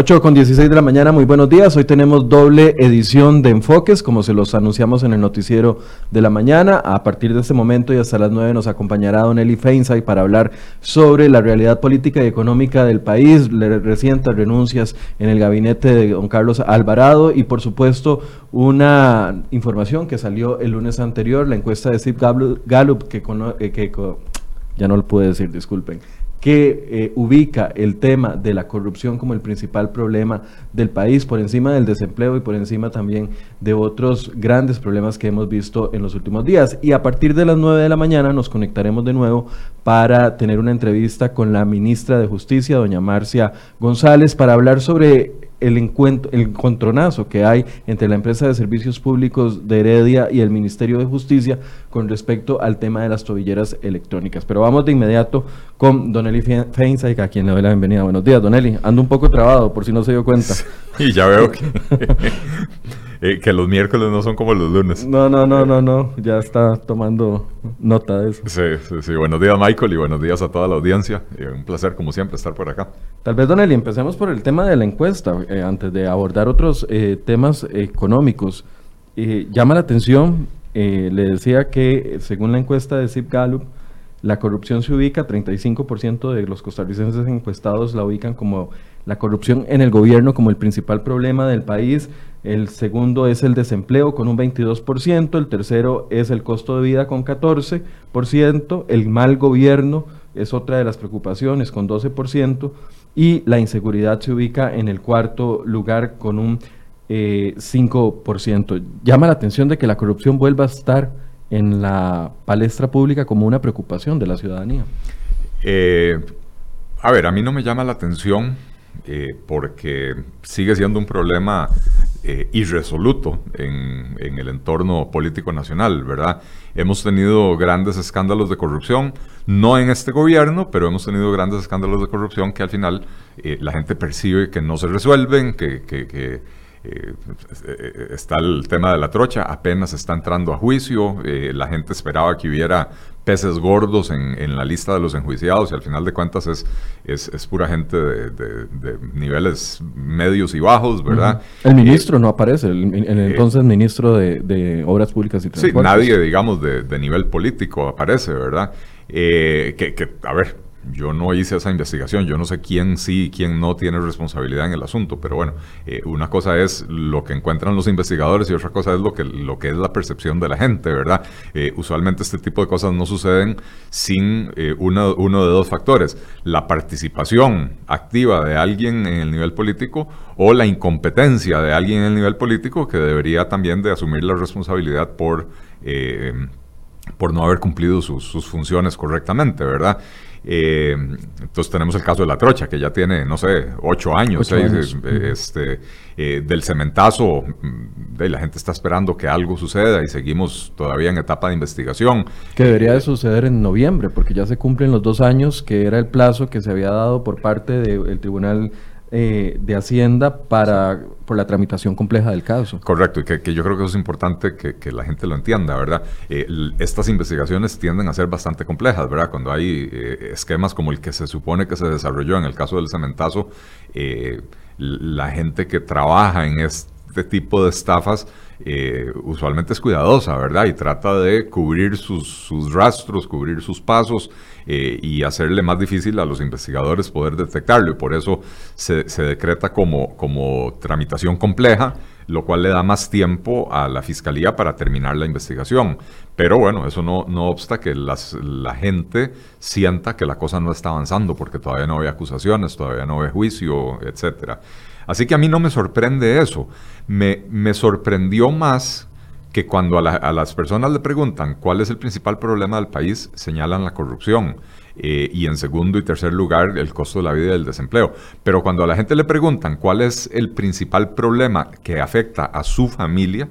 8 con 16 de la mañana, muy buenos días. Hoy tenemos doble edición de Enfoques, como se los anunciamos en el noticiero de la mañana. A partir de este momento y hasta las 9 nos acompañará Don Eli Feinsay para hablar sobre la realidad política y económica del país, recientes renuncias en el gabinete de don Carlos Alvarado y por supuesto una información que salió el lunes anterior, la encuesta de Steve Gallup, que, eh, que ya no lo pude decir, disculpen que eh, ubica el tema de la corrupción como el principal problema del país, por encima del desempleo y por encima también de otros grandes problemas que hemos visto en los últimos días. Y a partir de las 9 de la mañana nos conectaremos de nuevo para tener una entrevista con la ministra de Justicia, doña Marcia González, para hablar sobre el, encuentro, el encontronazo que hay entre la empresa de servicios públicos de Heredia y el Ministerio de Justicia con respecto al tema de las tobilleras electrónicas. Pero vamos de inmediato con Doneli Feinstein, a quien le doy la bienvenida. Buenos días, Doneli. Ando un poco trabado, por si no se dio cuenta. Y ya veo que... Eh, que los miércoles no son como los lunes. No, no, no, no, no. Ya está tomando nota de eso. Sí, sí, sí. Buenos días, Michael, y buenos días a toda la audiencia. un placer, como siempre, estar por acá. Tal vez, Don Eli, empecemos por el tema de la encuesta, eh, antes de abordar otros eh, temas económicos. llama la atención, le decía que según la encuesta de Zip Gallup, la corrupción se ubica, 35% de los costarricenses encuestados la ubican como la corrupción en el gobierno como el principal problema del país. El segundo es el desempleo con un 22%, el tercero es el costo de vida con 14%, el mal gobierno es otra de las preocupaciones con 12% y la inseguridad se ubica en el cuarto lugar con un 5%. Eh, Llama la atención de que la corrupción vuelva a estar en la palestra pública como una preocupación de la ciudadanía. Eh, a ver, a mí no me llama la atención eh, porque sigue siendo un problema eh, irresoluto en, el entorno político nacional, ¿verdad? Hemos tenido grandes escándalos de corrupción, no en este gobierno, pero hemos tenido grandes escándalos de corrupción que al final la gente percibe que no se resuelven, que, que eh, está el tema de la trocha, apenas está entrando a juicio, eh, la gente esperaba que hubiera peces gordos en, la lista de los enjuiciados y al final de cuentas es, es, pura gente de, niveles medios y bajos, ¿verdad? El ministro no aparece, el, eh, entonces ministro de, Obras Públicas y Transportes. Sí, nadie, digamos, de, nivel político aparece, ¿verdad? que, que, a ver, yo no hice esa investigación, yo no sé quién sí y quién no tiene responsabilidad en el asunto, pero bueno, eh, una cosa es lo que encuentran los investigadores y otra cosa es lo que, lo que es la percepción de la gente, ¿verdad? Eh, usualmente este tipo de cosas no suceden sin eh, uno, uno de dos factores, la participación activa de alguien en el nivel político o la incompetencia de alguien en el nivel político que debería también de asumir la responsabilidad por, por no haber cumplido sus, sus funciones correctamente, ¿verdad? Eh, entonces tenemos el caso de la trocha, que ya tiene, no sé, ocho años, este, eh, del cementazo, mm, de, la gente está esperando que algo suceda y seguimos todavía en etapa de investigación. Que debería de suceder en noviembre, porque ya se cumplen los dos años, que era el plazo que se había dado por parte del Tribunal eh, de Hacienda para por la tramitación compleja del caso. Correcto, y que, yo creo que eso es importante que, la gente lo entienda, ¿verdad? Eh, estas investigaciones tienden a ser bastante complejas, ¿verdad? Cuando hay eh, esquemas como el que se supone que se desarrolló en el caso del cementazo, la gente que trabaja en este tipo de estafas usualmente es cuidadosa, ¿verdad? Y trata de cubrir sus, rastros, cubrir sus pasos eh, y hacerle más difícil a los investigadores poder detectarlo. Y por eso se, decreta como, como tramitación compleja, lo cual le da más tiempo a la fiscalía para terminar la investigación. Pero bueno, eso no, no obsta que la gente sienta que la cosa no está avanzando, porque todavía no hay acusaciones, todavía no hay juicio, etcétera. Así que a mí no me sorprende eso. Me, me sorprendió más que cuando a, las personas le preguntan cuál es el principal problema del país, señalan la corrupción. Eh, y en segundo y tercer lugar el costo de la vida y el desempleo. Pero cuando a la gente le preguntan cuál es el principal problema que afecta a su familia,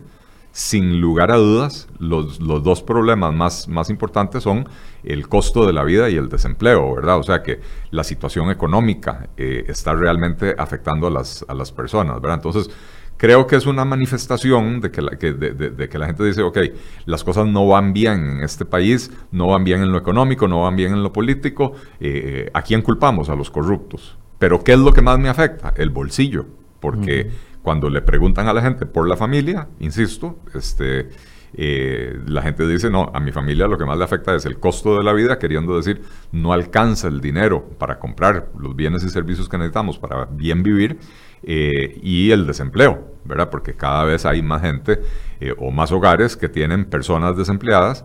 sin lugar a dudas, los, dos problemas más, más importantes son el costo de la vida y el desempleo, ¿verdad? O sea que la situación económica eh, está realmente afectando a las, a las personas, ¿verdad? Entonces, creo que es una manifestación de que, la, de, que la gente dice, ok, las cosas no van bien en este país, no van bien en lo económico, no van bien en lo político, eh, ¿a quién culpamos? A los corruptos. Pero ¿qué es lo que más me afecta? El bolsillo, porque cuando le preguntan a la gente por la familia, insisto, este, eh, la gente dice, no, a mi familia lo que más le afecta es el costo de la vida, queriendo decir, no alcanza el dinero para comprar los bienes y servicios que necesitamos para bien vivir, eh, y el desempleo, ¿verdad? Porque cada vez hay más gente eh, o más hogares que tienen personas desempleadas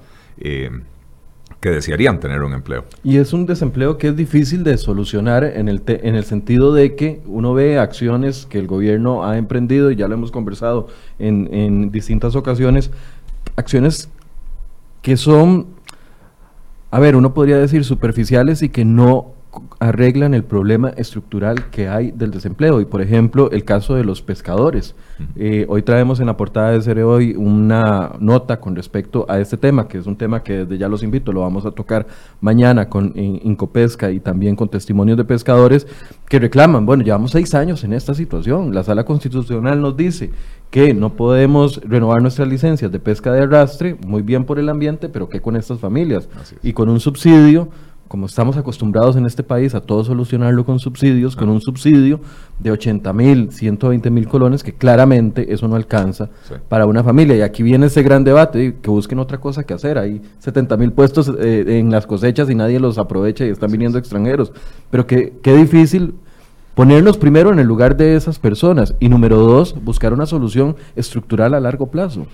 que desearían tener un empleo. Y es un desempleo que es difícil de solucionar en el, en el sentido de que uno ve acciones que el gobierno ha emprendido, y ya lo hemos conversado en, en distintas ocasiones, acciones que son, a ver, uno podría decir superficiales y que no arreglan el problema estructural que hay del desempleo. Y por ejemplo, el caso de los pescadores. Eh, hoy traemos en la portada de Cere Hoy una nota con respecto a este tema, que es un tema que desde ya los invito, lo vamos a tocar mañana con Incopesca y también con testimonios de pescadores que reclaman, bueno, llevamos seis años en esta situación. La sala constitucional nos dice que no podemos renovar nuestras licencias de pesca de arrastre, muy bien por el ambiente, pero ¿qué con estas familias? Y con un subsidio, como estamos acostumbrados en este país a todo solucionarlo con subsidios, con un subsidio de 80 mil, 120 mil colones, que claramente eso no alcanza para una familia. Y aquí viene ese gran debate, que busquen otra cosa que hacer. Hay 70 mil puestos eh, en las cosechas y nadie los aprovecha y están viniendo extranjeros. Pero qué, qué difícil Ponernos primero en el lugar de esas personas y número dos, buscar una solución estructural a largo plazo.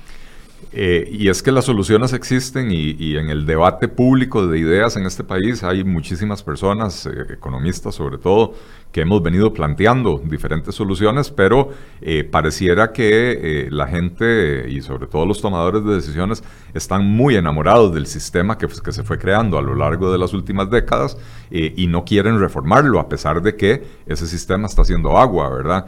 Eh, y es que las soluciones existen y, en el debate público de ideas en este país hay muchísimas personas, eh, economistas sobre todo, que hemos venido planteando diferentes soluciones, pero eh, pareciera que la gente y sobre todo los tomadores de decisiones están muy enamorados del sistema que, que se fue creando a lo largo de las últimas décadas y no quieren reformarlo a pesar de que ese sistema está haciendo agua, ¿verdad?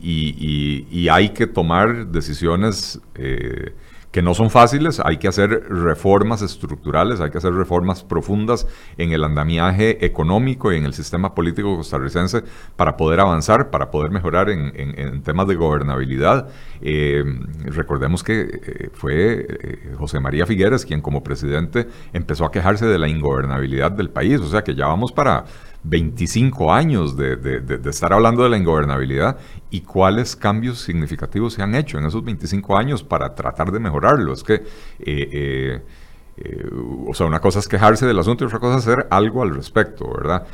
Y, hay que tomar decisiones eh, que no son fáciles, hay que hacer reformas estructurales, hay que hacer reformas profundas en el andamiaje económico y en el sistema político costarricense para poder avanzar, para poder mejorar en, temas de gobernabilidad. Eh, recordemos que eh, fue José María Figueres quien como presidente empezó a quejarse de la ingobernabilidad del país, o sea que ya vamos para 25 años de, estar hablando de la ingobernabilidad y cuáles cambios significativos se han hecho en esos 25 años para tratar de mejorarlo. Es que, eh, eh, eh, o sea, una cosa es quejarse del asunto y otra cosa es hacer algo al respecto, ¿verdad?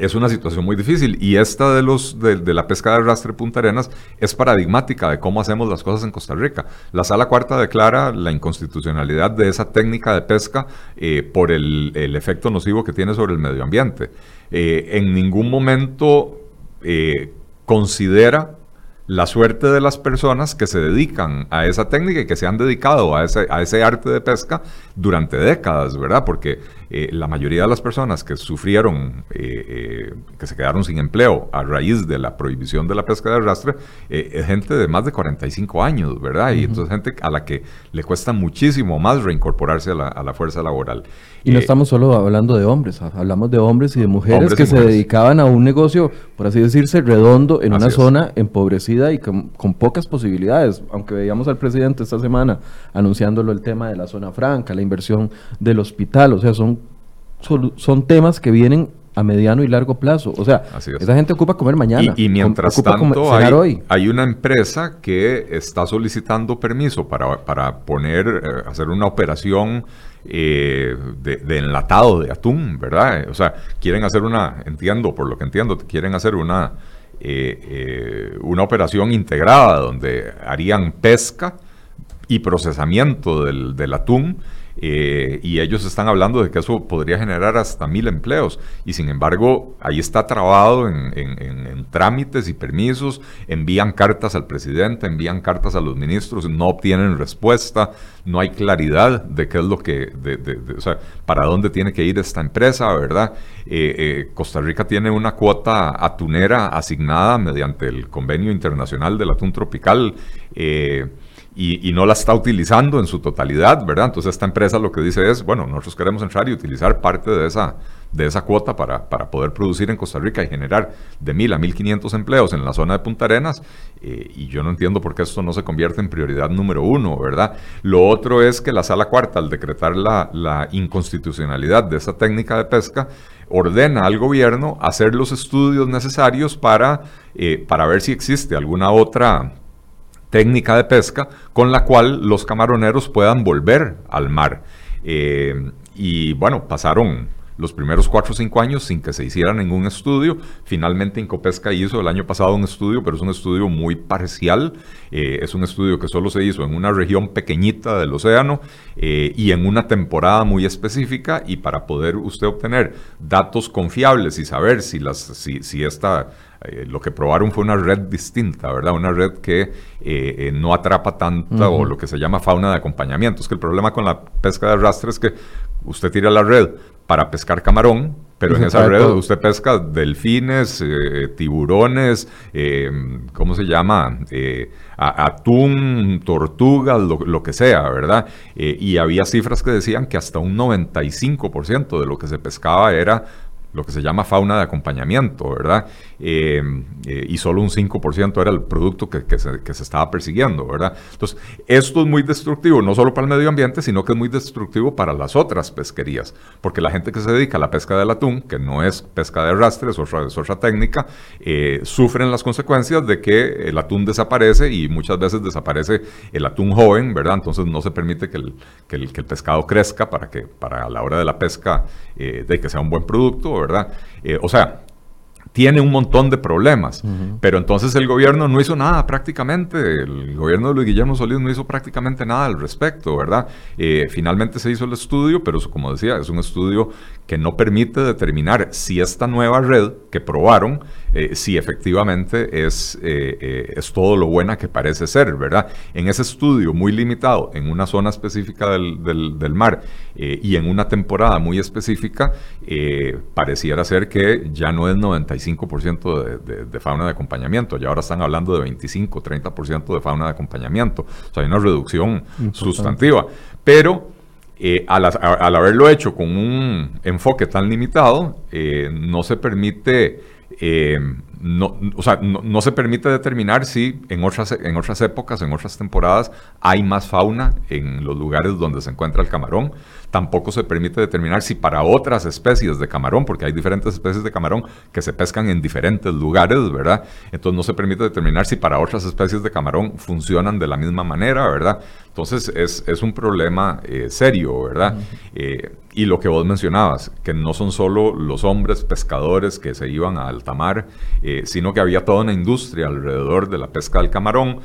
Es una situación muy difícil y esta de, los, de, la pesca de arrastre Punta Arenas es paradigmática de cómo hacemos las cosas en Costa Rica. La Sala Cuarta declara la inconstitucionalidad de esa técnica de pesca eh, por el, efecto nocivo que tiene sobre el medio ambiente. Eh, en ningún momento eh, considera la suerte de las personas que se dedican a esa técnica y que se han dedicado a ese, a ese arte de pesca durante décadas, ¿verdad? Porque eh, la mayoría de las personas que sufrieron, eh, eh, que se quedaron sin empleo a raíz de la prohibición de la pesca de arrastre, es gente de más de 45 años, ¿verdad? Y entonces gente a la que le cuesta muchísimo más reincorporarse a la, a la fuerza laboral. Y no estamos solo hablando de hombres, hablamos de hombres y de mujeres que se dedicaban a un negocio, por así decirse, redondo en una zona empobrecida y con, con, pocas posibilidades. Aunque veíamos al presidente esta semana anunciándolo el tema de la zona franca, la inversión del hospital, o sea, son son temas que vienen a mediano y largo plazo. O sea, esa gente ocupa comer mañana. Y, mientras tanto hay, hay, una empresa que está solicitando permiso para, poner, eh, hacer una operación eh, de, enlatado de atún, ¿verdad? O sea, quieren hacer una, entiendo, por lo que entiendo, quieren hacer una, eh, una operación integrada donde harían pesca y procesamiento del, del atún eh, y ellos están hablando de que eso podría generar hasta mil empleos. Y sin embargo, ahí está trabado en, trámites y permisos, envían cartas al presidente, envían cartas a los ministros, no obtienen respuesta, no hay claridad de qué es lo que, o sea, para dónde tiene que ir esta empresa, ¿verdad? Eh, eh, Costa Rica tiene una cuota atunera asignada mediante el Convenio Internacional del Atún Tropical y, no la está utilizando en su totalidad, ¿verdad? Entonces esta empresa lo que dice es, bueno, nosotros queremos entrar y utilizar parte de esa, de esa cuota para, para poder producir en Costa Rica y generar de mil a mil quinientos empleos en la zona de Punta Arenas, eh, y yo no entiendo por qué esto no se convierte en prioridad número uno, ¿verdad? Lo otro es que la Sala Cuarta, al decretar la, la inconstitucionalidad de esa técnica de pesca, ordena al gobierno hacer los estudios necesarios para, eh, para ver si existe alguna otra técnica de pesca con la cual los camaroneros puedan volver al mar. Eh, y bueno, pasaron los primeros cuatro o cinco años sin que se hiciera ningún estudio. Finalmente Incopesca hizo el año pasado un estudio, pero es un estudio muy parcial. Eh, es un estudio que solo se hizo en una región pequeñita del océano eh, y en una temporada muy específica. Y para poder usted obtener datos confiables y saber si, las, si, si esta eh, lo que probaron fue una red distinta, ¿verdad? Una red que no atrapa tanta o lo que se llama fauna de acompañamiento. Es que el problema con la pesca de arrastre es que usted tira la red, para pescar camarón, pero en esa red usted pesca delfines, eh, tiburones, eh, ¿cómo se llama? Eh, atún, tortugas, lo, que sea, ¿verdad? y había cifras que decían que hasta un 95% de lo que se pescaba era lo que se llama fauna de acompañamiento, ¿verdad? Eh, eh, y solo un 5% era el producto que, se, estaba persiguiendo, ¿verdad? Entonces, esto es muy destructivo, no solo para el medio ambiente, sino que es muy destructivo para las otras pesquerías, porque la gente que se dedica a la pesca del atún, que no es pesca de arrastre, es otra, técnica, eh, sufren las consecuencias de que el atún desaparece y muchas veces desaparece el atún joven, ¿verdad? Entonces no se permite que el, que el, pescado crezca para que para la hora de la pesca de que sea un buen producto, ¿verdad? Eh, o sea, tiene un montón de problemas. Pero entonces el gobierno no hizo nada prácticamente, el gobierno de Luis Guillermo Solís no hizo prácticamente nada al respecto, ¿verdad? Eh, finalmente se hizo el estudio, pero como decía, es un estudio que no permite determinar si esta nueva red que probaron, eh, si efectivamente es, es todo lo buena que parece ser, ¿verdad? En ese estudio muy limitado, en una zona específica del, del mar y en una temporada muy específica, pareciera ser que ya no es 95 5% de, de, fauna de acompañamiento, y ahora están hablando de 25, 30% de fauna de acompañamiento. O sea, hay una reducción sustantiva. Pero eh, al, haberlo hecho con un enfoque tan limitado, eh, no se permite eh, no, o sea, no, se permite determinar si en otras, en otras épocas, en otras temporadas, hay más fauna en los lugares donde se encuentra el camarón. Tampoco se permite determinar si para otras especies de camarón, porque hay diferentes especies de camarón que se pescan en diferentes lugares, ¿verdad? Entonces no se permite determinar si para otras especies de camarón funcionan de la misma manera, ¿verdad? Entonces es, un problema eh, serio, ¿verdad? Eh, y lo que vos mencionabas, que no son solo los hombres pescadores que se iban a alta mar, eh, sino que había toda una industria alrededor de la pesca del camarón.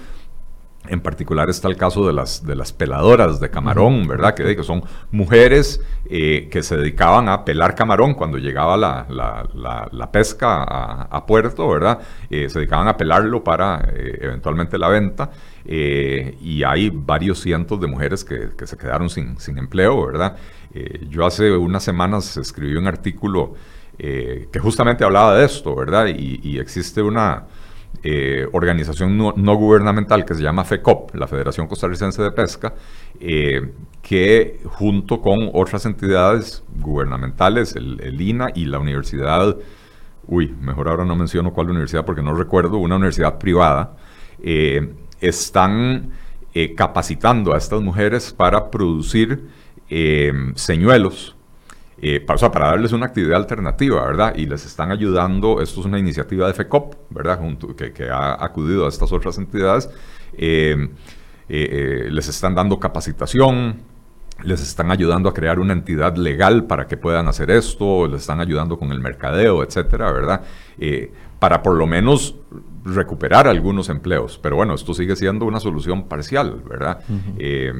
En particular está el caso de las, de las peladoras de camarón, ¿verdad? Que, que son mujeres que se dedicaban a pelar camarón cuando llegaba la, pesca a, puerto, ¿verdad? se dedicaban a pelarlo para eventualmente la venta. Eh, y hay varios cientos de mujeres que, se quedaron sin, empleo, ¿verdad? Eh, yo hace unas semanas escribí un artículo eh, que justamente hablaba de esto, ¿verdad? Y, existe una organización no, gubernamental que se llama FECOP, la Federación Costarricense de Pesca, que junto con otras entidades gubernamentales, el, el INA y la Universidad, uy, mejor ahora no menciono cuál universidad porque no recuerdo, una universidad privada, están eh, capacitando a estas mujeres para producir eh, señuelos, eh, para, para darles una actividad alternativa, ¿verdad? Y les están ayudando, esto es una iniciativa de FECOP, ¿verdad? Junto, que, que ha acudido a estas otras entidades, les están dando capacitación, les están ayudando a crear una entidad legal para que puedan hacer esto, les están ayudando con el mercadeo, etcétera, ¿verdad? para por lo menos recuperar algunos empleos. Pero bueno, esto sigue siendo una solución parcial, ¿verdad? Eh,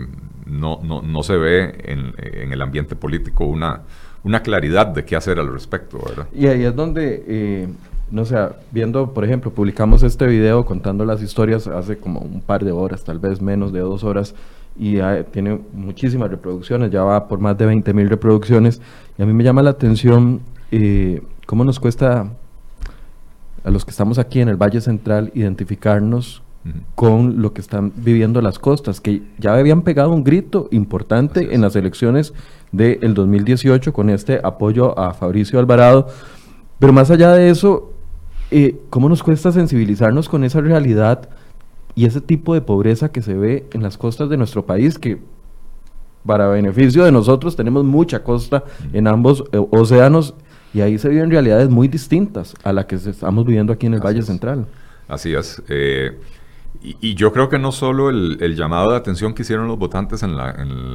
no, no, no, se ve en, el ambiente político una, una claridad de qué hacer al respecto, ¿verdad? Y ahí es donde, eh, no sé, viendo, por ejemplo, publicamos este video contando las historias hace como un par de horas, tal vez menos de dos horas, y tiene muchísimas reproducciones, ya va por más de 20 mil reproducciones, y a mí me llama la atención eh, cómo nos cuesta a los que estamos aquí en el Valle Central identificarnos con lo que están viviendo las costas, que ya habían pegado un grito importante en las elecciones del 2018 con este apoyo a Fabricio Alvarado. Pero más allá de eso, eh, ¿cómo nos cuesta sensibilizarnos con esa realidad y ese tipo de pobreza que se ve en las costas de nuestro país, que para beneficio de nosotros tenemos mucha costa en ambos eh, océanos y ahí se viven realidades muy distintas a las que estamos viviendo aquí en el Valle Central. Así es. Eh, y, yo creo que no solo el, llamado de atención que hicieron los votantes en,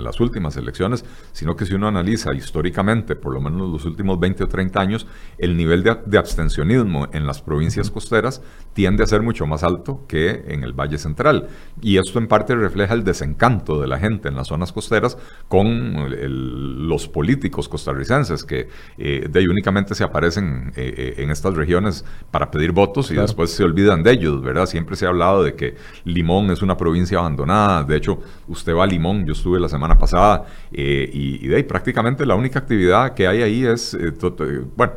las últimas elecciones, sino que si uno analiza históricamente, por lo menos los últimos 20 o 30 años, el nivel de, abstencionismo en las provincias costeras tiende a ser mucho más alto que en el Valle Central. Y esto en parte refleja el desencanto de la gente en las zonas costeras con los políticos costarricenses que eh, de únicamente se aparecen eh, eh, en estas regiones para pedir votos y después se olvidan de ellos, ¿verdad? Siempre se ha hablado de que Limón es una provincia abandonada. De hecho, usted va a Limón, yo estuve la semana pasada eh, y, de ahí prácticamente la única actividad que hay ahí es, eh, eh, bueno,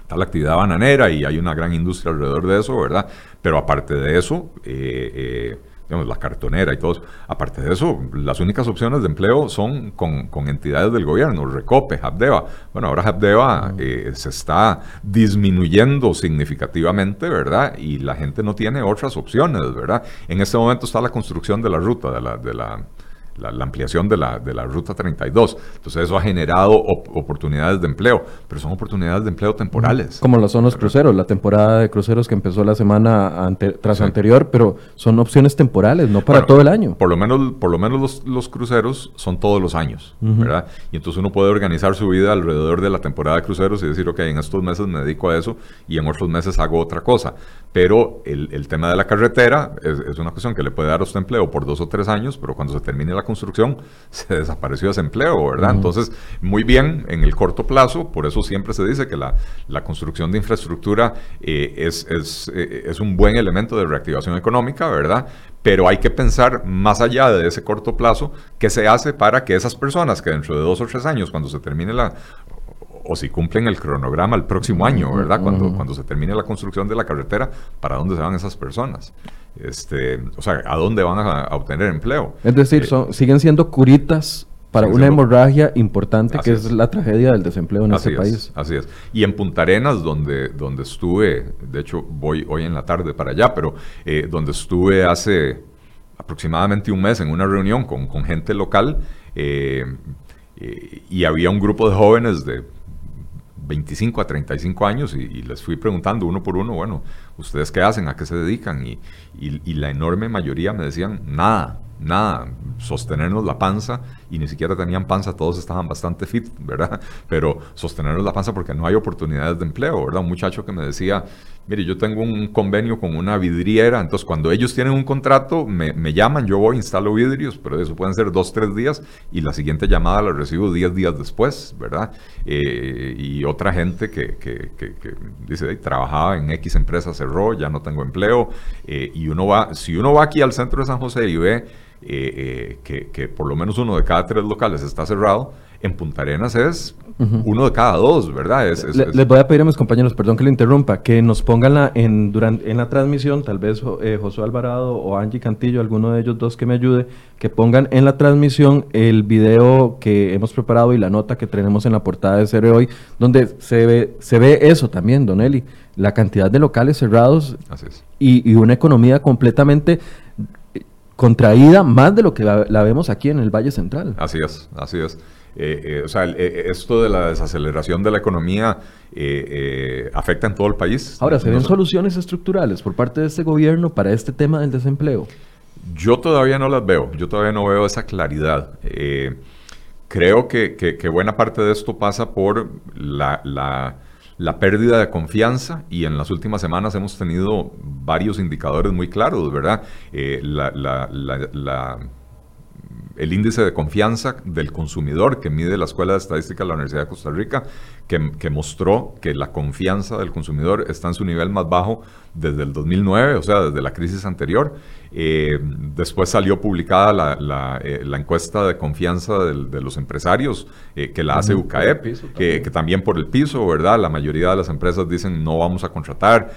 está la actividad bananera y hay una gran industria alrededor de eso, ¿verdad? Pero aparte de eso, digamos, la cartonera y todo eso. Aparte de eso, las únicas opciones de empleo son con, entidades del gobierno, Recope, Habdeba. Bueno, ahora Habdeba eh, se está disminuyendo significativamente, ¿verdad? Y la gente no tiene otras opciones, ¿verdad? En este momento está la construcción de la ruta, de la, de la la, ampliación de la, de la Ruta 32. Entonces eso ha generado oportunidades de empleo, pero son oportunidades de empleo temporales. Como lo son los cruceros, la temporada de cruceros que empezó la semana tras anterior, pero son opciones temporales, no para todo el año. Por lo menos, por lo menos los, los cruceros son todos los años, ¿verdad? Y entonces uno puede organizar su vida alrededor de la temporada de cruceros y decir, ok, en estos meses me dedico a eso y en otros meses hago otra cosa. Pero el, el tema de la carretera es, es, una cuestión que le puede dar a usted empleo por dos o tres años, pero cuando se termine la construcción, se desapareció ese empleo, ¿verdad? Entonces, muy bien en el corto plazo, por eso siempre se dice que la, la construcción de infraestructura eh, es, es, eh, es un buen elemento de reactivación económica, ¿verdad? Pero hay que pensar más allá de ese corto plazo, qué se hace para que esas personas que dentro de dos o tres años, cuando se termine la, o si cumplen el cronograma el próximo año, ¿verdad? Cuando, cuando se termine la construcción de la carretera, ¿para dónde se van esas personas? Este, o sea, ¿a dónde van a, obtener empleo? Es decir, eh, siguen siendo curitas para una hemorragia importante que es. la tragedia del desempleo en este país. Así es. Y en Punta Arenas, donde, donde estuve, de hecho voy hoy en la tarde para allá, pero eh, donde estuve hace aproximadamente un mes en una reunión con, con gente local, eh, y había un grupo de jóvenes de 25 a 35 años y, les fui preguntando uno por uno, bueno, ¿ustedes qué hacen? ¿A qué se dedican? Y, y, la enorme mayoría me decían, nada, nada, sostenernos la panza y ni siquiera tenían panza, todos estaban bastante fit, ¿verdad? Pero sostenernos la panza porque no hay oportunidades de empleo, ¿verdad? Un muchacho que me decía, mire, yo tengo un convenio con una vidriera, entonces cuando ellos tienen un contrato, me, llaman, yo voy, instalo vidrios, pero eso pueden ser dos, tres días y la siguiente llamada la recibo diez días después, ¿verdad? Eh, y otra gente que, que, que, dice, trabajaba en X empresa, cerró, ya no tengo empleo, eh, y uno va, si uno va aquí al centro de San José y ve eh, que, que por lo menos uno de cada tres locales está cerrado, en Punta Arenas es uno de cada dos, ¿verdad? Les voy a pedir a mis compañeros, perdón que le interrumpa, que nos pongan la, en, durante, en la transmisión, tal vez eh, José Alvarado o Angie Cantillo, alguno de ellos dos que me ayude, que pongan en la transmisión el video que hemos preparado y la nota que tenemos en la portada de Cere hoy, donde se ve, se ve eso también, Don Eli, la cantidad de locales cerrados y, y una economía completamente contraída más de lo que la, vemos aquí en el Valle Central. Así es, así es. Eh, eh, o sea, eh, esto de la desaceleración de la economía afecta en todo el país. Ahora, ¿se ven soluciones estructurales por parte de este gobierno para este tema del desempleo? Yo todavía no las veo, yo todavía no veo esa claridad. creo que, que, buena parte de esto pasa por la, la, la, pérdida de confianza y en las últimas semanas hemos tenido varios indicadores muy claros, ¿verdad? la el índice de confianza del consumidor que mide la Escuela de Estadística de la Universidad de Costa Rica, que, mostró que la confianza del consumidor está en su nivel más bajo desde el 2009, o sea, desde la crisis anterior. Eh, después salió publicada la, eh, encuesta de confianza de los empresarios eh, que la hace UCAEP, que, también por el piso, ¿verdad? La mayoría de las empresas dicen no vamos a contratar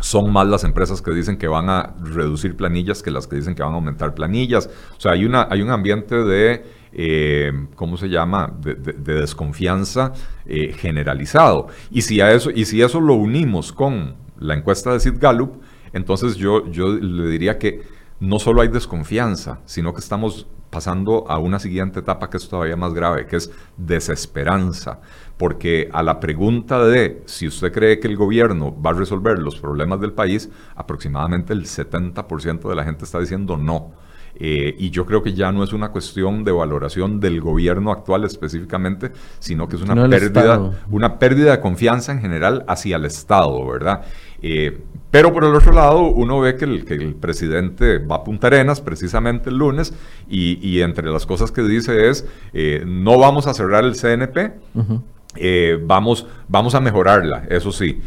son más las empresas que dicen que van a reducir planillas que las que dicen que van a aumentar planillas. O sea, hay, una, hay un ambiente de, eh, ¿cómo se llama?, de, desconfianza eh, generalizado. Y si, a eso, y si eso lo unimos con la encuesta de Sid Gallup, entonces yo, yo le diría que no solo hay desconfianza, sino que estamos pasando a una siguiente etapa que es todavía más grave, que es desesperanza. Porque a la pregunta de si usted cree que el gobierno va a resolver los problemas del país, aproximadamente el 70% de la gente está diciendo no. Eh, y yo creo que ya no es una cuestión de valoración del gobierno actual específicamente, sino que es una, pérdida, una pérdida de confianza en general hacia el Estado, ¿verdad? Eh, pero por el otro lado, uno ve que el, que el, presidente va a Punta Arenas precisamente el lunes y, entre las cosas que dice es, eh, no vamos a cerrar el CNP, vamos, vamos a mejorarla, eso sí.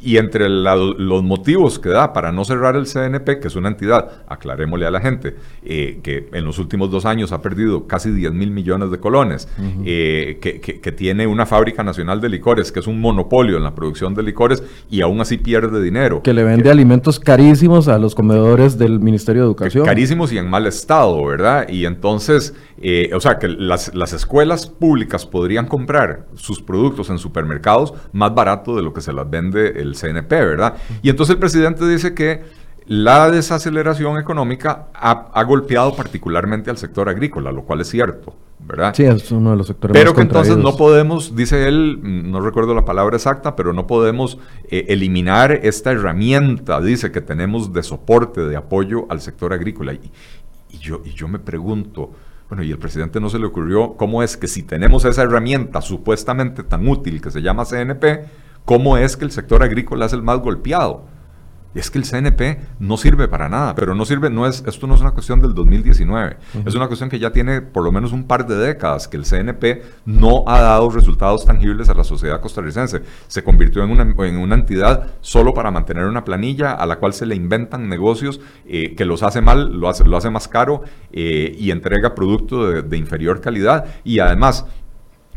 Y entre los motivos que da para no cerrar el CNP, que es una entidad, aclarémosle a la gente, eh, que en los últimos dos años ha perdido casi 10 mil millones de colones, eh, que, tiene una fábrica nacional de licores, que es un monopolio en la producción de licores y aún así pierde dinero. Que le vende alimentos carísimos a los comedores del Ministerio de Educación. Carísimos y en mal estado, ¿verdad? Y entonces, eh, o sea, que las, las escuelas públicas podrían comprar sus productos en supermercados más barato de lo que se las vende el CNP, ¿verdad? Y entonces el presidente dice que la desaceleración económica ha, golpeado particularmente al sector agrícola, lo cual es cierto, ¿verdad? Sí, es uno de los sectores Pero que entonces no podemos, dice él, no recuerdo la palabra exacta, pero no podemos eh, eliminar esta herramienta, dice, que tenemos de soporte, de apoyo al sector agrícola. Y, yo, y yo me pregunto, bueno, y el presidente no se le ocurrió cómo es que si tenemos esa herramienta supuestamente tan útil que se llama CNP, ¿Cómo es que el sector agrícola es el más golpeado? Y es que el CNP no sirve para nada, pero no sirve, no es, esto no es una cuestión del 2019, es una cuestión que ya tiene por lo menos un par de décadas, que el CNP no ha dado resultados tangibles a la sociedad costarricense. Se convirtió en una, en una entidad solo para mantener una planilla a la cual se le inventan negocios eh, que los hace mal, lo hace, lo hace más caro eh, y entrega producto de, de inferior calidad. Y además,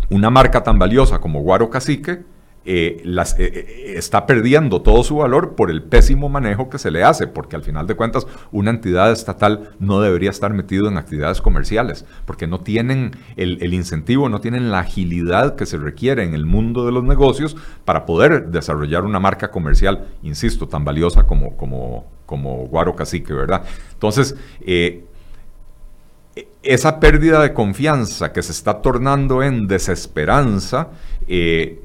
una marca tan valiosa como Guaro Cacique, eh, eh, eh, está perdiendo todo su valor por el pésimo manejo que se le hace, porque al final de cuentas una entidad estatal no debería estar metido en actividades comerciales, porque no tienen el, incentivo, no tienen la agilidad que se requiere en el mundo de los negocios para poder desarrollar una marca comercial, insisto, tan valiosa como, como, como Guaro Cacique, ¿verdad? Entonces, esa pérdida de confianza que se está tornando en desesperanza, eh,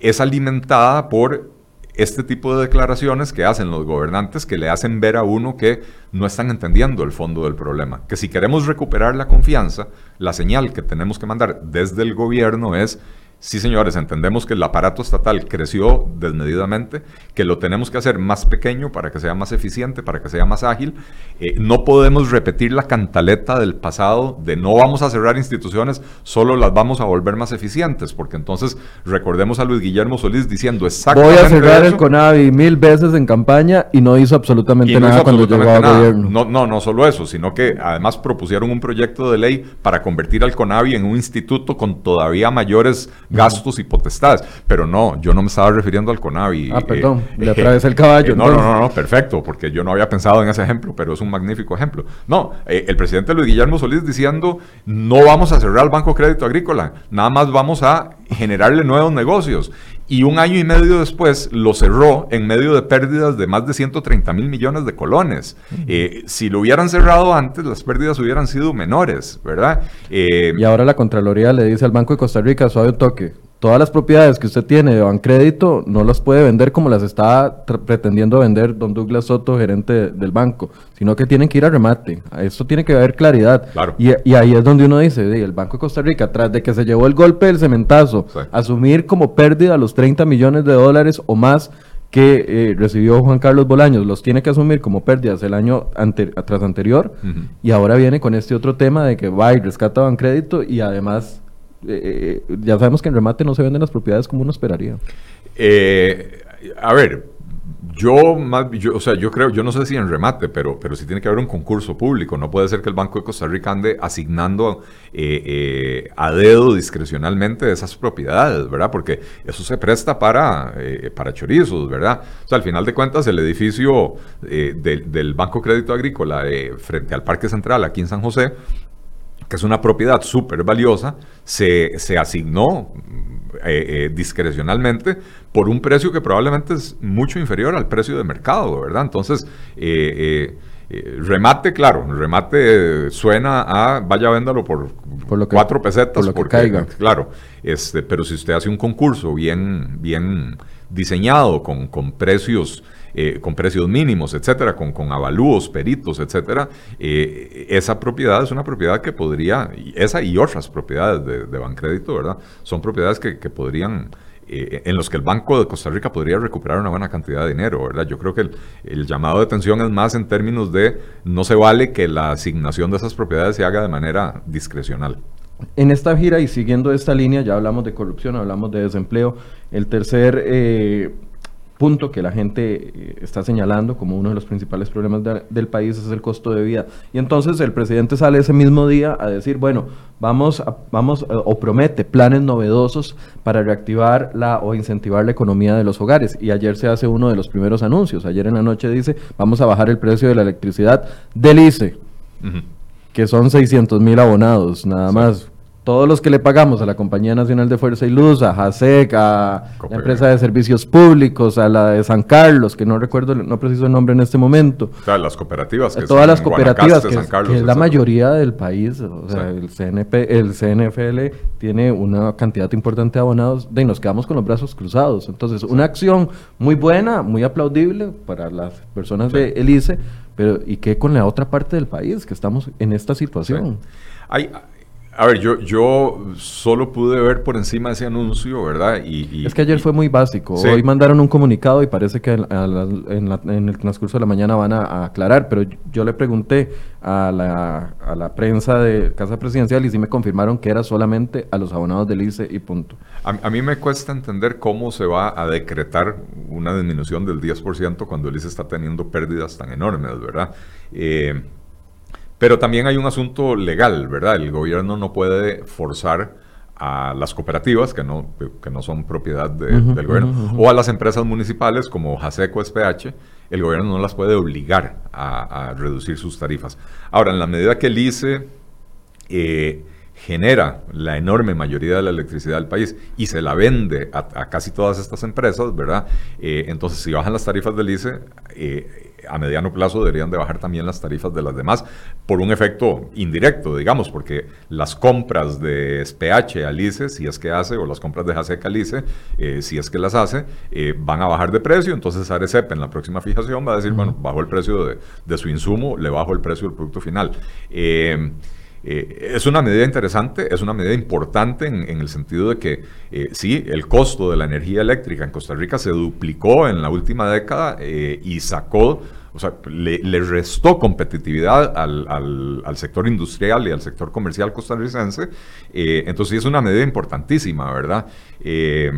es alimentada por este tipo de declaraciones que hacen los gobernantes que le hacen ver a uno que no están entendiendo el fondo del problema. Que si queremos recuperar la confianza, la señal que tenemos que mandar desde el gobierno es Sí, señores, entendemos que el aparato estatal creció desmedidamente, que lo tenemos que hacer más pequeño para que sea más eficiente, para que sea más ágil. Eh, no podemos repetir la cantaleta del pasado de no vamos a cerrar instituciones, solo las vamos a volver más eficientes, porque entonces recordemos a Luis Guillermo Solís diciendo exactamente Voy a cerrar el CONAVI mil veces en campaña y no hizo absolutamente nada cuando llegó al gobierno. No, no, no solo eso, sino que además propusieron un proyecto de ley para convertir al CONAVI en un instituto con todavía mayores gastos y potestades. Pero no, yo no me estaba refiriendo al CONAVI. Ah, perdón, eh, le atravesé el caballo. no, no, no, no, perfecto, porque yo no había pensado en ese ejemplo, pero es un magnífico ejemplo. No, eh, el presidente Luis Guillermo Solís diciendo, no vamos a cerrar el Banco Crédito Agrícola, nada más vamos a generarle nuevos negocios y un año y medio después lo cerró en medio de pérdidas de más de 130 mil millones de colones. Eh, si lo hubieran cerrado antes, las pérdidas hubieran sido menores, ¿verdad? Eh, y ahora la Contraloría le dice al Banco de Costa Rica, suave toque, todas las propiedades que usted tiene de Bancrédito no las puede vender como las está pretendiendo vender don Douglas Soto, gerente del banco, sino que tienen que ir a remate. Esto tiene que haber claridad. Y, ahí es donde uno dice, el Banco de Costa Rica, tras de que se llevó el golpe del cementazo, asumir como pérdida los 30 millones de dólares o más que eh, recibió Juan Carlos Bolaños, los tiene que asumir como pérdidas el año ante, tras anterior, y ahora viene con este otro tema de que va y rescata Bancrédito y además eh, ya sabemos que en remate no se venden las propiedades como uno esperaría. Eh, a ver, Yo, más, yo, o sea, yo creo, yo no sé si en remate, pero, pero sí tiene que haber un concurso público. No puede ser que el Banco de Costa Rica ande asignando eh, eh, a dedo discrecionalmente esas propiedades, ¿verdad? Porque eso se presta para, para chorizos, ¿verdad? O sea, al final de cuentas, el edificio del Banco Crédito Agrícola frente al Parque Central aquí en San José, que es una propiedad súper valiosa, se, se asignó eh, eh, discrecionalmente por un precio que probablemente es mucho inferior al precio de mercado, ¿verdad? Entonces, eh, remate, claro, remate suena a vaya véndalo por, por cuatro pesetas. Por lo que caiga. Claro, este, pero si usted hace un concurso bien, bien diseñado con, con precios eh, con precios mínimos, etcétera, con, con avalúos, peritos, etcétera, eh, esa propiedad es una propiedad que podría, esa y otras propiedades de, de Bancrédito, ¿verdad? Son propiedades que, podrían eh, en los que el Banco de Costa Rica podría recuperar una buena cantidad de dinero, ¿verdad? Yo creo que el, llamado de atención es más en términos de no se vale que la asignación de esas propiedades se haga de manera discrecional. En esta gira y siguiendo esta línea, ya hablamos de corrupción, hablamos de desempleo. El tercer punto que la gente eh, está señalando como uno de los principales problemas del país es el costo de vida. Y entonces el presidente sale ese mismo día a decir, bueno, vamos, vamos eh, o promete planes novedosos para reactivar la o incentivar la economía de los hogares. Y ayer se hace uno de los primeros anuncios. Ayer en la noche dice, vamos a bajar el precio de la electricidad del ICE, que son 600 mil abonados, nada más todos los que le pagamos a la Compañía Nacional de Fuerza y Luz, a JASEC, a la empresa de servicios públicos, a la de San Carlos, que no recuerdo, no preciso el nombre en este momento. O sea, las cooperativas. Que todas las cooperativas, que, es la mayoría del país. O sea, el, CNP, el CNFL tiene una cantidad importante de abonados y nos quedamos con los brazos cruzados. Entonces, una acción muy buena, muy aplaudible para las personas de Elice, pero ¿y qué con la otra parte del país que estamos en esta situación? Hay a ver, yo, yo solo pude ver por encima ese anuncio, ¿verdad? Y, es que ayer fue muy básico. Hoy mandaron un comunicado y parece que en, el transcurso de la mañana van a, aclarar, pero yo le pregunté a la, a la, prensa de Casa Presidencial y sí me confirmaron que era solamente a los abonados del ICE y punto. A, mí me cuesta entender cómo se va a decretar una disminución del 10% cuando el ICE está teniendo pérdidas tan enormes, ¿verdad? Eh, pero también hay un asunto legal, ¿verdad? El gobierno no puede forzar a las cooperativas, que no, que no son propiedad del gobierno, o a las empresas municipales como Jaseco SPH, el gobierno no las puede obligar a, reducir sus tarifas. Ahora, en la medida que el ICE eh, genera la enorme mayoría de la electricidad del país y se la vende a, casi todas estas empresas, ¿verdad? Eh, entonces, si bajan las tarifas del ICE, eh, a mediano plazo deberían de bajar también las tarifas de las demás por un efecto indirecto, digamos, porque las compras de SPH al ICE, si es que hace, o las compras de JASEC al ICE, eh, si es que las hace, eh, van a bajar de precio, entonces Arecep en la próxima fijación va a decir, bueno, bajo el precio de, su insumo, le bajo el precio del producto final. Eh, es una medida interesante, es una medida importante en, el sentido de que sí, el costo de la energía eléctrica en Costa Rica se duplicó en la última década y sacó o sea, le, restó competitividad al, sector industrial y al sector comercial costarricense. Eh, entonces, sí es una medida importantísima, ¿verdad? Eh,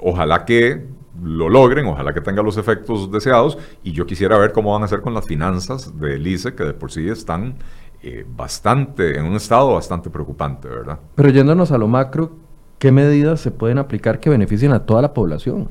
ojalá que lo logren, ojalá que tenga los efectos deseados. Y yo quisiera ver cómo van a hacer con las finanzas del ICE, que de por sí están eh, bastante, en un estado bastante preocupante, ¿verdad? Pero yéndonos a lo macro, ¿qué medidas se pueden aplicar que beneficien a toda la población?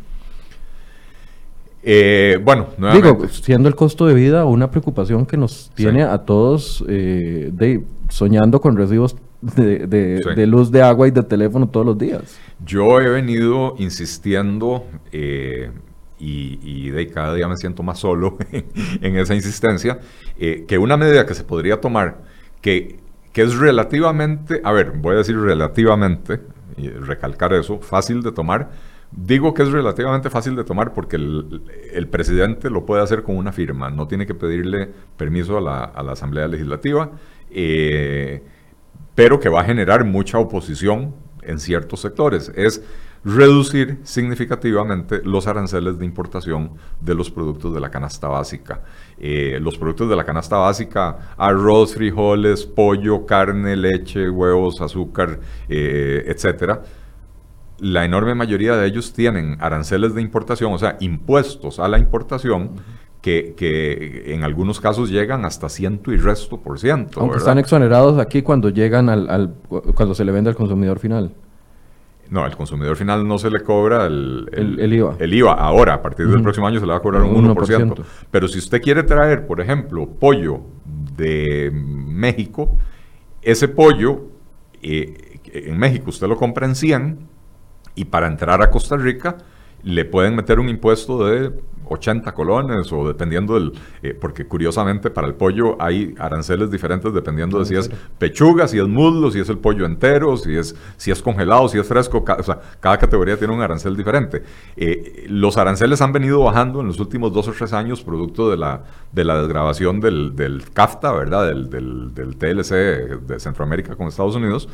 Eh, bueno, Digo, siendo el costo de vida una preocupación que nos tiene a todos eh, de, soñando con recibos de, luz, de agua y de teléfono todos los días. Yo he venido insistiendo eh, y, de cada día me siento más solo en esa insistencia, que una medida que se podría tomar, que, es relativamente, a ver, voy a decir relativamente, recalcar eso, fácil de tomar, Digo que es relativamente fácil de tomar porque el, presidente lo puede hacer con una firma, no tiene que pedirle permiso a la, Asamblea Legislativa, eh, pero que va a generar mucha oposición en ciertos sectores. Es reducir significativamente los aranceles de importación de los productos de la canasta básica. Eh, los productos de la canasta básica, arroz, frijoles, pollo, carne, leche, huevos, azúcar, eh, etcétera la enorme mayoría de ellos tienen aranceles de importación, o sea, impuestos a la importación. Que, que, en algunos casos llegan hasta ciento y resto por ciento. Aunque están exonerados aquí cuando llegan al, al, cuando se le vende al consumidor final. No, al consumidor final no se le cobra el, el, IVA. El IVA. Ahora, a partir del próximo año se le va a cobrar un 1%. Pero si usted quiere traer, por ejemplo, pollo de México, ese pollo eh, en México usted lo compra en 100 y para entrar a Costa Rica le pueden meter un impuesto de 80 colones o dependiendo del, eh, porque curiosamente para el pollo hay aranceles diferentes dependiendo de si es pechuga, si es muslo, si es el pollo entero, si es, si es congelado, si es fresco, o sea, cada categoría tiene un arancel diferente. Eh, los aranceles han venido bajando en los últimos dos o tres años producto de la, de la desgrabación del, del CAFTA, ¿verdad? Del, del, TLC de Centroamérica con Estados Unidos.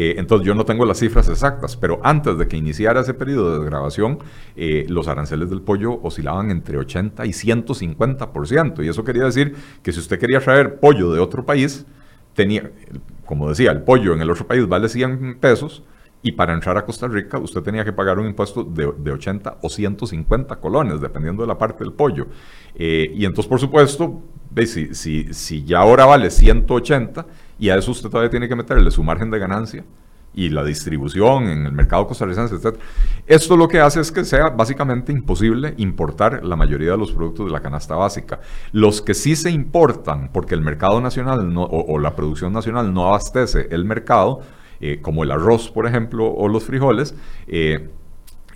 Eh, entonces yo no tengo las cifras exactas, pero antes de que iniciara ese periodo de desgrabación, los aranceles del pollo oscilaban en entre 80 y 150%. Y eso quería decir que si usted quería traer pollo de otro país, tenía, como decía, el pollo en el otro país vale 100 pesos y para entrar a Costa Rica usted tenía que pagar un impuesto de, de 80 o 150 colones, dependiendo de la parte del pollo. Eh, y entonces, por supuesto, si, si, si ya ahora vale 180 y a eso usted todavía tiene que meterle su margen de ganancia, y la distribución en el mercado costarricense, etc. Esto lo que hace es que sea básicamente imposible importar la mayoría de los productos de la canasta básica. Los que sí se importan porque el mercado nacional o, la producción nacional no abastece el mercado, eh, como el arroz, por ejemplo, o los frijoles, eh,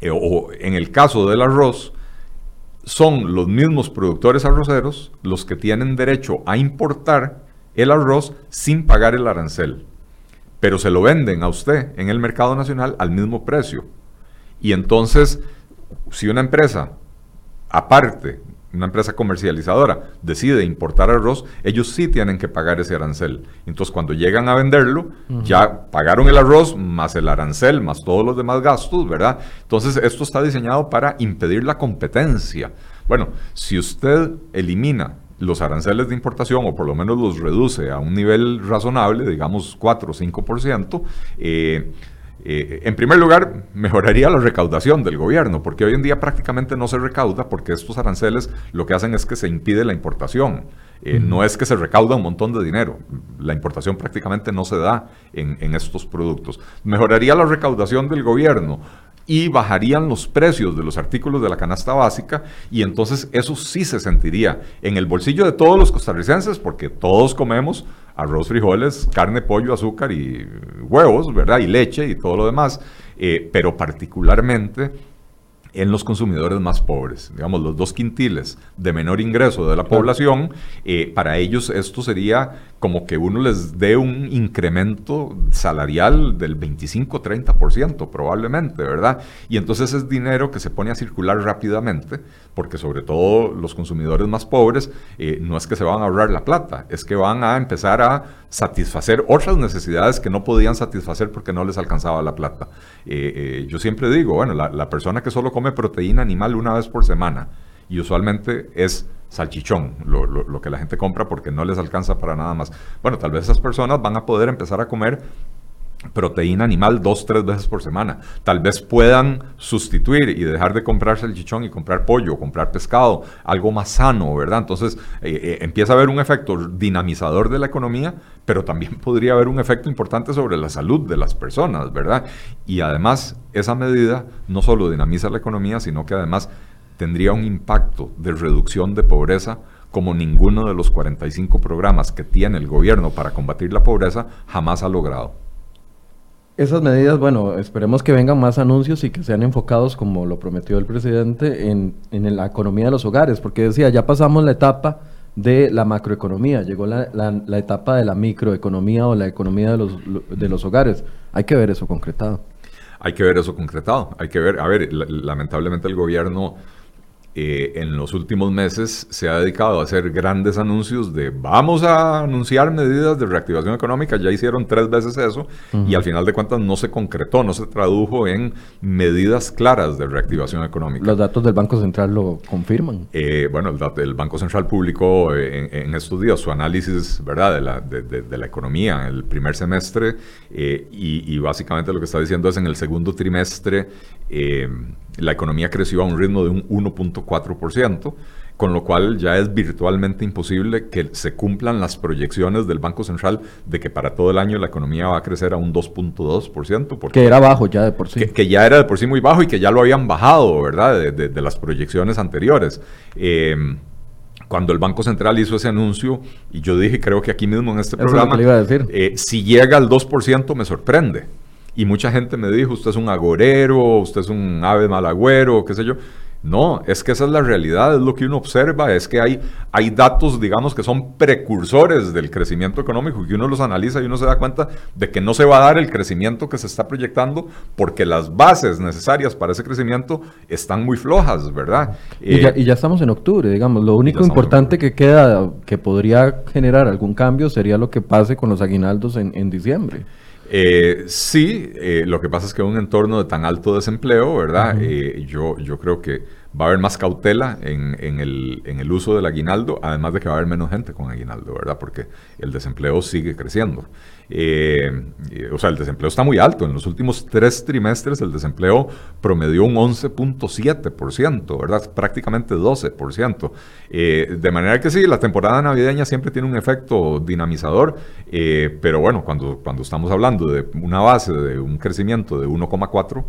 eh, o en el caso del arroz, son los mismos productores arroceros los que tienen derecho a importar el arroz sin pagar el arancel pero se lo venden a usted en el mercado nacional al mismo precio. Y entonces, si una empresa, aparte, una empresa comercializadora, decide importar arroz, ellos sí tienen que pagar ese arancel. Entonces, cuando llegan a venderlo, ya pagaron el arroz más el arancel, más todos los demás gastos, ¿verdad? Entonces, esto está diseñado para impedir la competencia. Bueno, si usted elimina los aranceles de importación, o por lo menos los reduce a un nivel razonable, digamos 4 o 5%, eh, eh, en primer lugar, mejoraría la recaudación del gobierno, porque hoy en día prácticamente no se recauda porque estos aranceles lo que hacen es que se impide la importación. Eh, no es que se recauda un montón de dinero, la importación prácticamente no se da en, en estos productos. Mejoraría la recaudación del gobierno, y bajarían los precios de los artículos de la canasta básica y entonces eso sí se sentiría en el bolsillo de todos los costarricenses porque todos comemos arroz, frijoles, carne, pollo, azúcar y huevos, ¿verdad? Y leche y todo lo demás, eh, pero particularmente en los consumidores más pobres, digamos los dos quintiles de menor ingreso de la población, eh, para ellos esto sería como que uno les dé un incremento salarial del 25-30% probablemente, ¿verdad? Y entonces es dinero que se pone a circular rápidamente, porque sobre todo los consumidores más pobres eh, no es que se van a ahorrar la plata, es que van a empezar a satisfacer otras necesidades que no podían satisfacer porque no les alcanzaba la plata. Eh, yo siempre digo, bueno, la, persona que solo come proteína animal una vez por semana y usualmente es salchichón, lo, que la gente compra porque no les alcanza para nada más. Bueno, tal vez esas personas van a poder empezar a comer proteína animal dos, tres veces por semana. Tal vez puedan sustituir y dejar de comprar salchichón y comprar pollo, comprar pescado, algo más sano, ¿verdad? Entonces eh, eh, empieza a haber un efecto dinamizador de la economía, pero también podría haber un efecto importante sobre la salud de las personas, ¿verdad? Y además esa medida no solo dinamiza la economía, sino que además tendría un impacto de reducción de pobreza como ninguno de los 45 programas que tiene el gobierno para combatir la pobreza jamás ha logrado. Esas medidas, bueno, esperemos que vengan más anuncios y que sean enfocados, como lo prometió el presidente, en, la economía de los hogares, porque decía, ya pasamos la etapa de la macroeconomía, llegó la, etapa de la microeconomía o la economía de los, de los hogares. Hay que ver eso concretado. Hay que ver eso concretado, hay que ver, a ver, lamentablemente el gobierno eh, en los últimos meses se ha dedicado a hacer grandes anuncios de vamos a anunciar medidas de reactivación económica, ya hicieron tres veces eso y al final de cuentas no se concretó, no se tradujo en medidas claras de reactivación económica. Los datos del Banco Central lo confirman. Eh, bueno, el, Banco Central publicó en, estos días su análisis ¿verdad? De, la, de, la economía en el primer semestre eh, y, y, básicamente lo que está diciendo es en el segundo trimestre la economía creció a un ritmo de un 1.4%, con lo cual ya es virtualmente imposible que se cumplan las proyecciones del Banco Central de que para todo el año la economía va a crecer a un 2.2%. Que era bajo ya de por sí. Que, ya era de por sí muy bajo y que ya lo habían bajado, ¿verdad? De, las proyecciones anteriores. Eh, cuando el Banco Central hizo ese anuncio, y yo dije, creo que aquí mismo en este programa, eh, si llega al 2% me sorprende. Y mucha gente me dijo, usted es un agorero, usted es un ave malagüero, qué sé yo. No, es que esa es la realidad, es lo que uno observa, es que hay, hay datos, digamos, que son precursores del crecimiento económico, que uno los analiza y uno se da cuenta de que no se va a dar el crecimiento que se está proyectando porque las bases necesarias para ese crecimiento están muy flojas, ¿verdad? Y, ya, eh, estamos en octubre, digamos, lo único importante que queda, que podría generar algún cambio, sería lo que pase con los aguinaldos en, en diciembre. Eh, sí, eh, lo que pasa es que en un entorno de tan alto desempleo, ¿verdad? Eh, yo, yo creo que va a haber más cautela en, en, el, en, el, uso del aguinaldo, además de que va a haber menos gente con aguinaldo, ¿verdad? Porque el desempleo sigue creciendo. Eh, o sea, el desempleo está muy alto. En los últimos tres trimestres el desempleo promedió un 11.7%, ¿verdad? Prácticamente 12%. Eh, de manera que sí, la temporada navideña siempre tiene un efecto dinamizador, eh, pero bueno, cuando, cuando estamos hablando de una base de un crecimiento de 1,4%,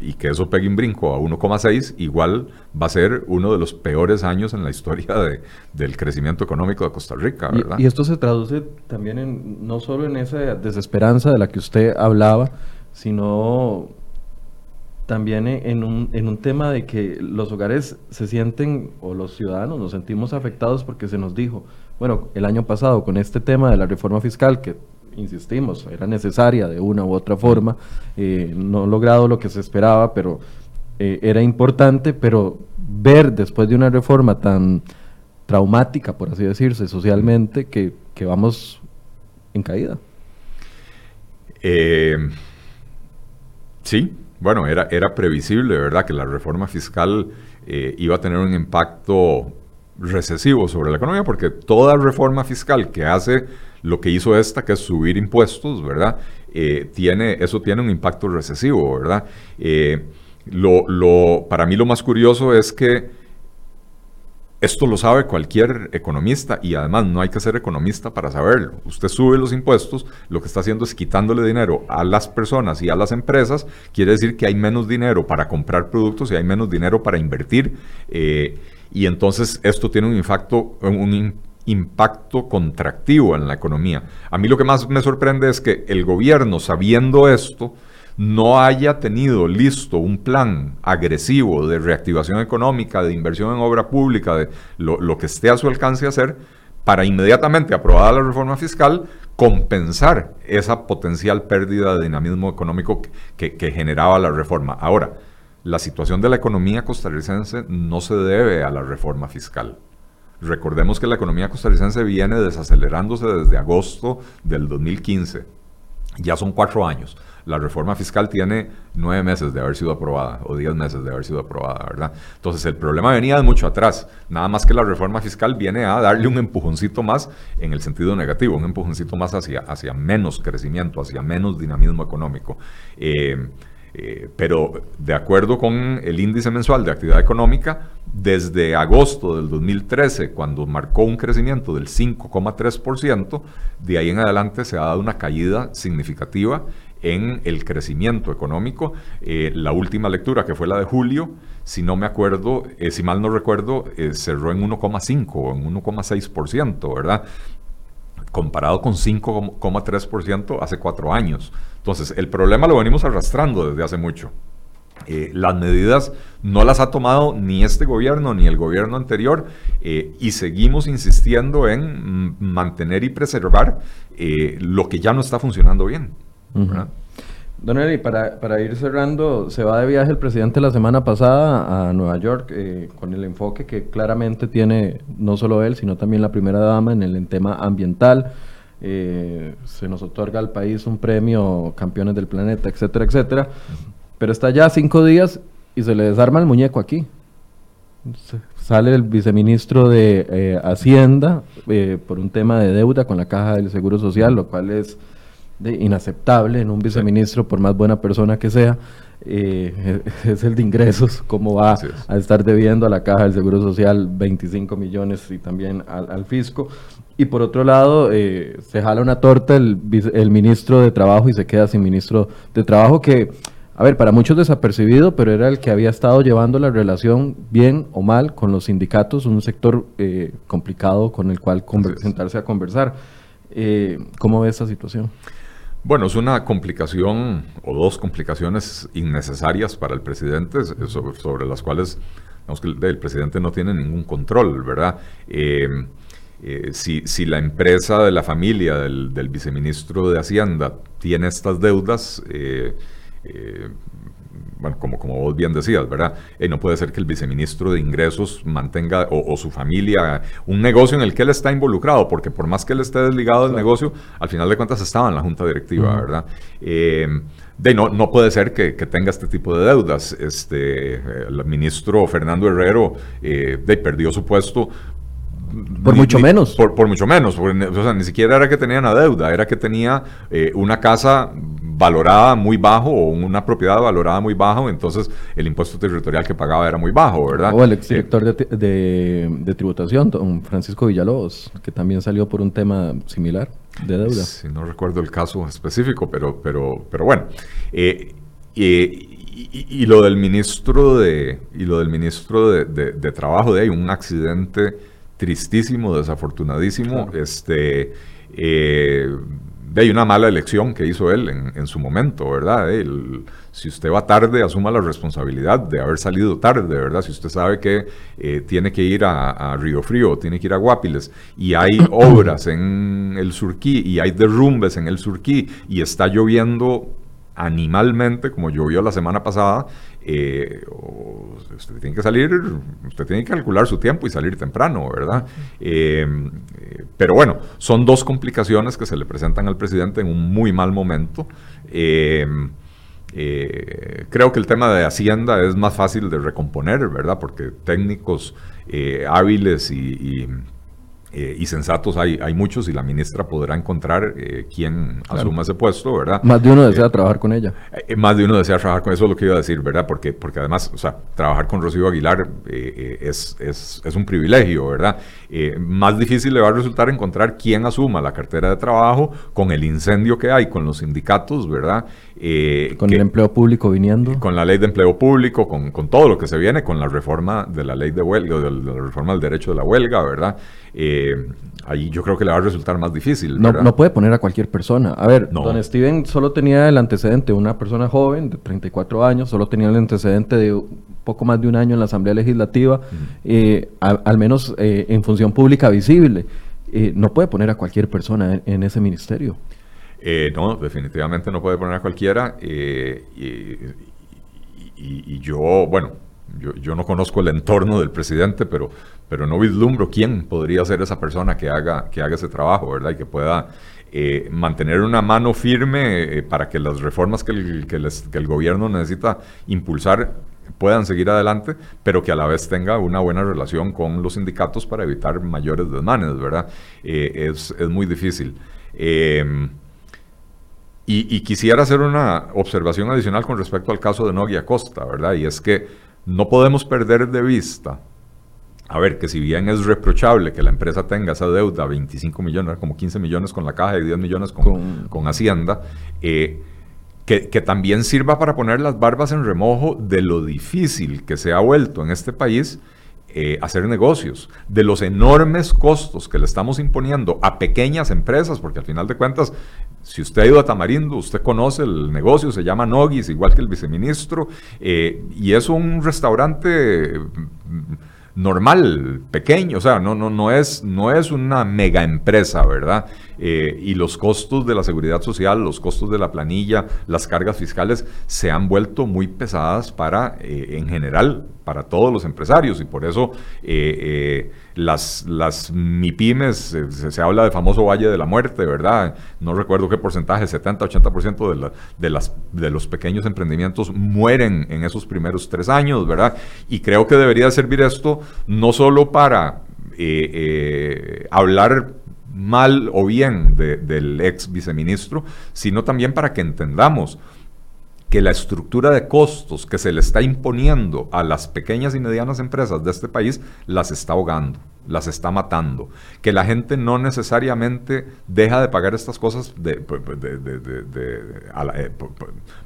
y que eso pegue un brinco a 1,6, igual va a ser uno de los peores años en la historia de, del crecimiento económico de Costa Rica, ¿verdad? Y, esto se traduce también en, no solo en esa desesperanza de la que usted hablaba, sino también en un, en un tema de que los hogares se sienten, o los ciudadanos nos sentimos afectados porque se nos dijo, bueno, el año pasado con este tema de la reforma fiscal, que insistimos, era necesaria de una u otra forma, eh, no logrado lo que se esperaba, pero eh, era importante, pero ver después de una reforma tan traumática, por así decirse, socialmente, que, vamos en caída. Eh, sí, bueno, era, era previsible, ¿verdad?, que la reforma fiscal iba a tener un impacto recesivo sobre la economía, porque toda reforma fiscal que hace lo que hizo esta, que es subir impuestos, ¿verdad? Eh, tiene, eso tiene un impacto recesivo, ¿verdad? Eh, lo, para mí lo más curioso es que esto lo sabe cualquier economista y además no hay que ser economista para saberlo. Usted sube los impuestos, lo que está haciendo es quitándole dinero a las personas y a las empresas, quiere decir que hay menos dinero para comprar productos y hay menos dinero para invertir. Eh, y entonces esto tiene un impacto, un, impacto contractivo en la economía. A mí lo que más me sorprende es que el gobierno, sabiendo esto, no haya tenido listo un plan agresivo de reactivación económica, de inversión en obra pública, de lo, que esté a su alcance hacer, para inmediatamente, aprobada la reforma fiscal, compensar esa potencial pérdida de dinamismo económico que, que generaba la reforma. Ahora, la situación de la economía costarricense no se debe a la reforma fiscal. Recordemos que la economía costarricense viene desacelerándose desde agosto del 2015. Ya son cuatro años. La reforma fiscal tiene nueve meses de haber sido aprobada o diez meses de haber sido aprobada, ¿verdad? Entonces el problema venía de mucho atrás. Nada más que la reforma fiscal viene a darle un empujoncito más en el sentido negativo, un empujoncito más hacia, hacia menos crecimiento, hacia menos dinamismo económico. Eh, eh, pero de acuerdo con el índice mensual de actividad económica, desde agosto del 2013, cuando marcó un crecimiento del 5,3%, de ahí en adelante se ha dado una caída significativa en el crecimiento económico. Eh, la última lectura, que fue la de julio, si no me acuerdo, eh, si mal no recuerdo, cerró en 1,5 o en 1,6%, ¿verdad? Comparado con 5,3% hace cuatro años. Entonces, el problema lo venimos arrastrando desde hace mucho. Eh, las medidas no las ha tomado ni este gobierno ni el gobierno anterior eh, y seguimos insistiendo en mantener y preservar eh, lo que ya no está funcionando bien. Don Eli, para, para, ir cerrando, se va de viaje el presidente la semana pasada a Nueva York eh, con el enfoque que claramente tiene no solo él, sino también la primera dama en el tema ambiental. Eh, se nos otorga al país un premio Campeones del Planeta, etcétera, etcétera. Pero está ya cinco días y se le desarma el muñeco aquí. sale el viceministro de eh, Hacienda por un tema de deuda con la Caja del Seguro Social, lo cual es de inaceptable en un viceministro, por más buena persona que sea, eh, es el de ingresos, cómo va a estar debiendo a la Caja del Seguro Social 25 millones y también al, fisco. Y por otro lado, eh, se jala una torta el, el, ministro de Trabajo y se queda sin ministro de Trabajo que, a ver, para muchos desapercibido, pero era el que había estado llevando la relación bien o mal con los sindicatos, un sector eh, complicado con el cual sentarse a conversar. ¿Cómo ve esta situación? Bueno, es una complicación o dos complicaciones innecesarias para el presidente sobre, las cuales el presidente no tiene ningún control, ¿verdad? Em, eh, si, la empresa de la familia del, viceministro de Hacienda tiene estas deudas, eh, eh, bueno, como, como vos bien decías, ¿verdad? Eh, no puede ser que el viceministro de Ingresos mantenga, o, su familia, un negocio en el que él está involucrado, porque por más que él esté desligado del negocio, al final de cuentas estaba en la junta directiva, ¿verdad? Eh, de no, no puede ser que, tenga este tipo de deudas. Este, el ministro Fernando Herrero eh, de, perdió su puesto por mucho menos. Por, mucho menos. o sea, ni siquiera era que tenía una deuda, era que tenía una casa valorada muy bajo o una propiedad valorada muy bajo, entonces el impuesto territorial que pagaba era muy bajo, ¿verdad? O el exdirector de, de, tributación, don Francisco Villalobos, que también salió por un tema similar de deuda. Sí, no recuerdo el caso específico, pero, pero, pero bueno. Eh, y, lo del ministro de y lo del ministro de, de trabajo de ahí un accidente tristísimo desafortunadísimo este eh, hay una mala elección que hizo él en, su momento, ¿verdad? si usted va tarde, asuma la responsabilidad de haber salido tarde, ¿verdad? Si usted sabe que eh, tiene que ir a, Río Frío, tiene que ir a Guapiles, y hay obras en el Surquí, y hay derrumbes en el Surquí, y está lloviendo animalmente, como llovió la semana pasada, eh, usted tiene que salir, usted tiene que calcular su tiempo y salir temprano, ¿verdad? Eh, pero bueno, son dos complicaciones que se le presentan al presidente en un muy mal momento. Eh, creo que el tema de Hacienda es más fácil de recomponer, ¿verdad? Porque técnicos hábiles y eh, y sensatos hay, hay muchos y la ministra podrá encontrar eh, quien asuma ese puesto, ¿verdad? Más de uno desea eh, trabajar con ella. más de uno desea trabajar con eso, es lo que iba a decir, ¿verdad? Porque, porque además, o sea, trabajar con Rocío Aguilar es, es, es, un privilegio, ¿verdad? más difícil le va a resultar encontrar quien asuma la cartera de trabajo con el incendio que hay con los sindicatos, ¿verdad? con el empleo público viniendo. Con la ley de empleo público, con, con, todo lo que se viene, con la reforma de la ley de huelga, de la reforma del derecho de la huelga, ¿verdad? Eh, ahí yo creo que le va a resultar más difícil. No, no, puede poner a cualquier persona. A ver, don Steven solo tenía el antecedente, una persona joven de 34 años, solo tenía el antecedente de poco más de un año en la Asamblea Legislativa, eh, al menos eh, en función pública visible. no puede poner a cualquier persona en, ese ministerio. no, definitivamente no puede poner a cualquiera. y yo, bueno, yo, no conozco el entorno del presidente, pero, pero no vislumbro quién podría ser esa persona que haga, que haga ese trabajo, ¿verdad? Y que pueda eh, mantener una mano firme eh, para que las reformas que el, que, el, gobierno necesita impulsar puedan seguir adelante, pero que a la vez tenga una buena relación con los sindicatos para evitar mayores desmanes, ¿verdad? Eh, es, es, muy difícil. Em, y, quisiera hacer una observación adicional con respecto al caso de Nogui Acosta, ¿verdad? Y es que no podemos perder de vista, a ver, que si bien es reprochable que la empresa tenga esa deuda, 25 millones, como 15 millones con la caja y 10 millones con, Hacienda, eh, que, también sirva para poner las barbas en remojo de lo difícil que se ha vuelto en este país eh, hacer negocios, de los enormes costos que le estamos imponiendo a pequeñas empresas, porque al final de cuentas, si usted ha ido a Tamarindo, usted conoce el negocio, se llama Nogis, igual que el viceministro, eh, y es un restaurante mm, normal, pequeño, o sea, no, no, no, es, no es una mega empresa, ¿verdad? Eh, y los costos de la seguridad social, los costos de la planilla, las cargas fiscales se han vuelto muy pesadas para, eh, en general, para todos los empresarios y por eso eh, las, las MIPIMES, se, habla de famoso Valle de la Muerte, ¿verdad? No recuerdo qué porcentaje, 70-80% de, la, de, las, de los pequeños emprendimientos mueren en esos primeros tres años, ¿verdad? Y creo que debería servir esto no solo para hablar mal o bien del ex viceministro, sino también para que entendamos que la estructura de costos que se le está imponiendo a las pequeñas y medianas empresas de este país las está ahogando las está matando. Que la gente no necesariamente deja de pagar estas cosas de, eh,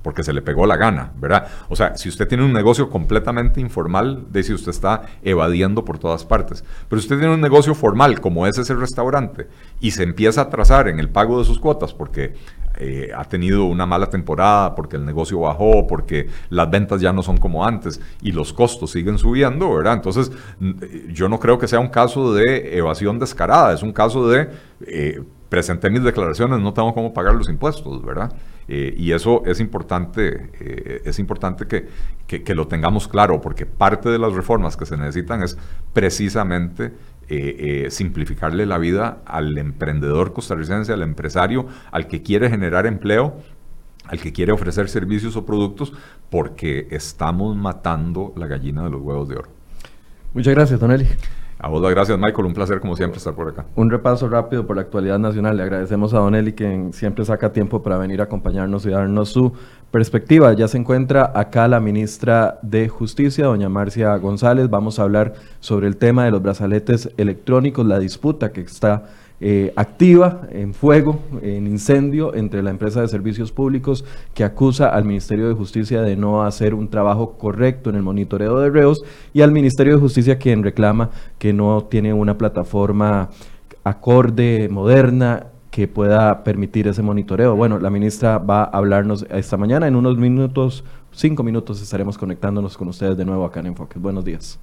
porque se le pegó la gana, ¿verdad? O sea, si usted tiene un negocio completamente informal, de si usted está evadiendo por todas partes. Pero usted tiene un negocio formal, como es ese restaurante, y se empieza a atrasar en el pago de sus cuotas porque eh, ha tenido una mala temporada, porque el negocio bajó, porque las ventas ya no son como antes y los costos siguen subiendo, ¿verdad? Entonces, yo no creo que sea un caso de evasión descarada, es un caso de eh, presenté mis declaraciones, no tengo cómo pagar los impuestos, ¿verdad? Eh, y eso es importante, eh, es importante que, que, lo tengamos claro, porque parte de las reformas que se necesitan es precisamente eh, simplificarle la vida al emprendedor costarricense, al empresario, al que quiere generar empleo, al que quiere ofrecer servicios o productos, porque estamos matando la gallina de los huevos de oro. Muchas gracias, Don Eli. A vos gracias, Michael. Un placer, como siempre, estar por acá. Un repaso rápido por la actualidad nacional. Le agradecemos a Don Eli, que siempre saca tiempo para venir a acompañarnos y darnos su perspectiva. Ya se encuentra acá la ministra de Justicia, doña Marcia González. Vamos a hablar sobre el tema de los brazaletes electrónicos, la disputa que está eh, activa en fuego, en incendio entre la empresa de servicios públicos que acusa al Ministerio de Justicia de no hacer un trabajo correcto en el monitoreo de reos y al Ministerio de Justicia quien reclama que no tiene una plataforma acorde, moderna, que pueda permitir ese monitoreo. Bueno, la ministra va a hablarnos esta mañana. En unos minutos, cinco minutos, estaremos conectándonos con ustedes de nuevo acá en Enfoques. Buenos días.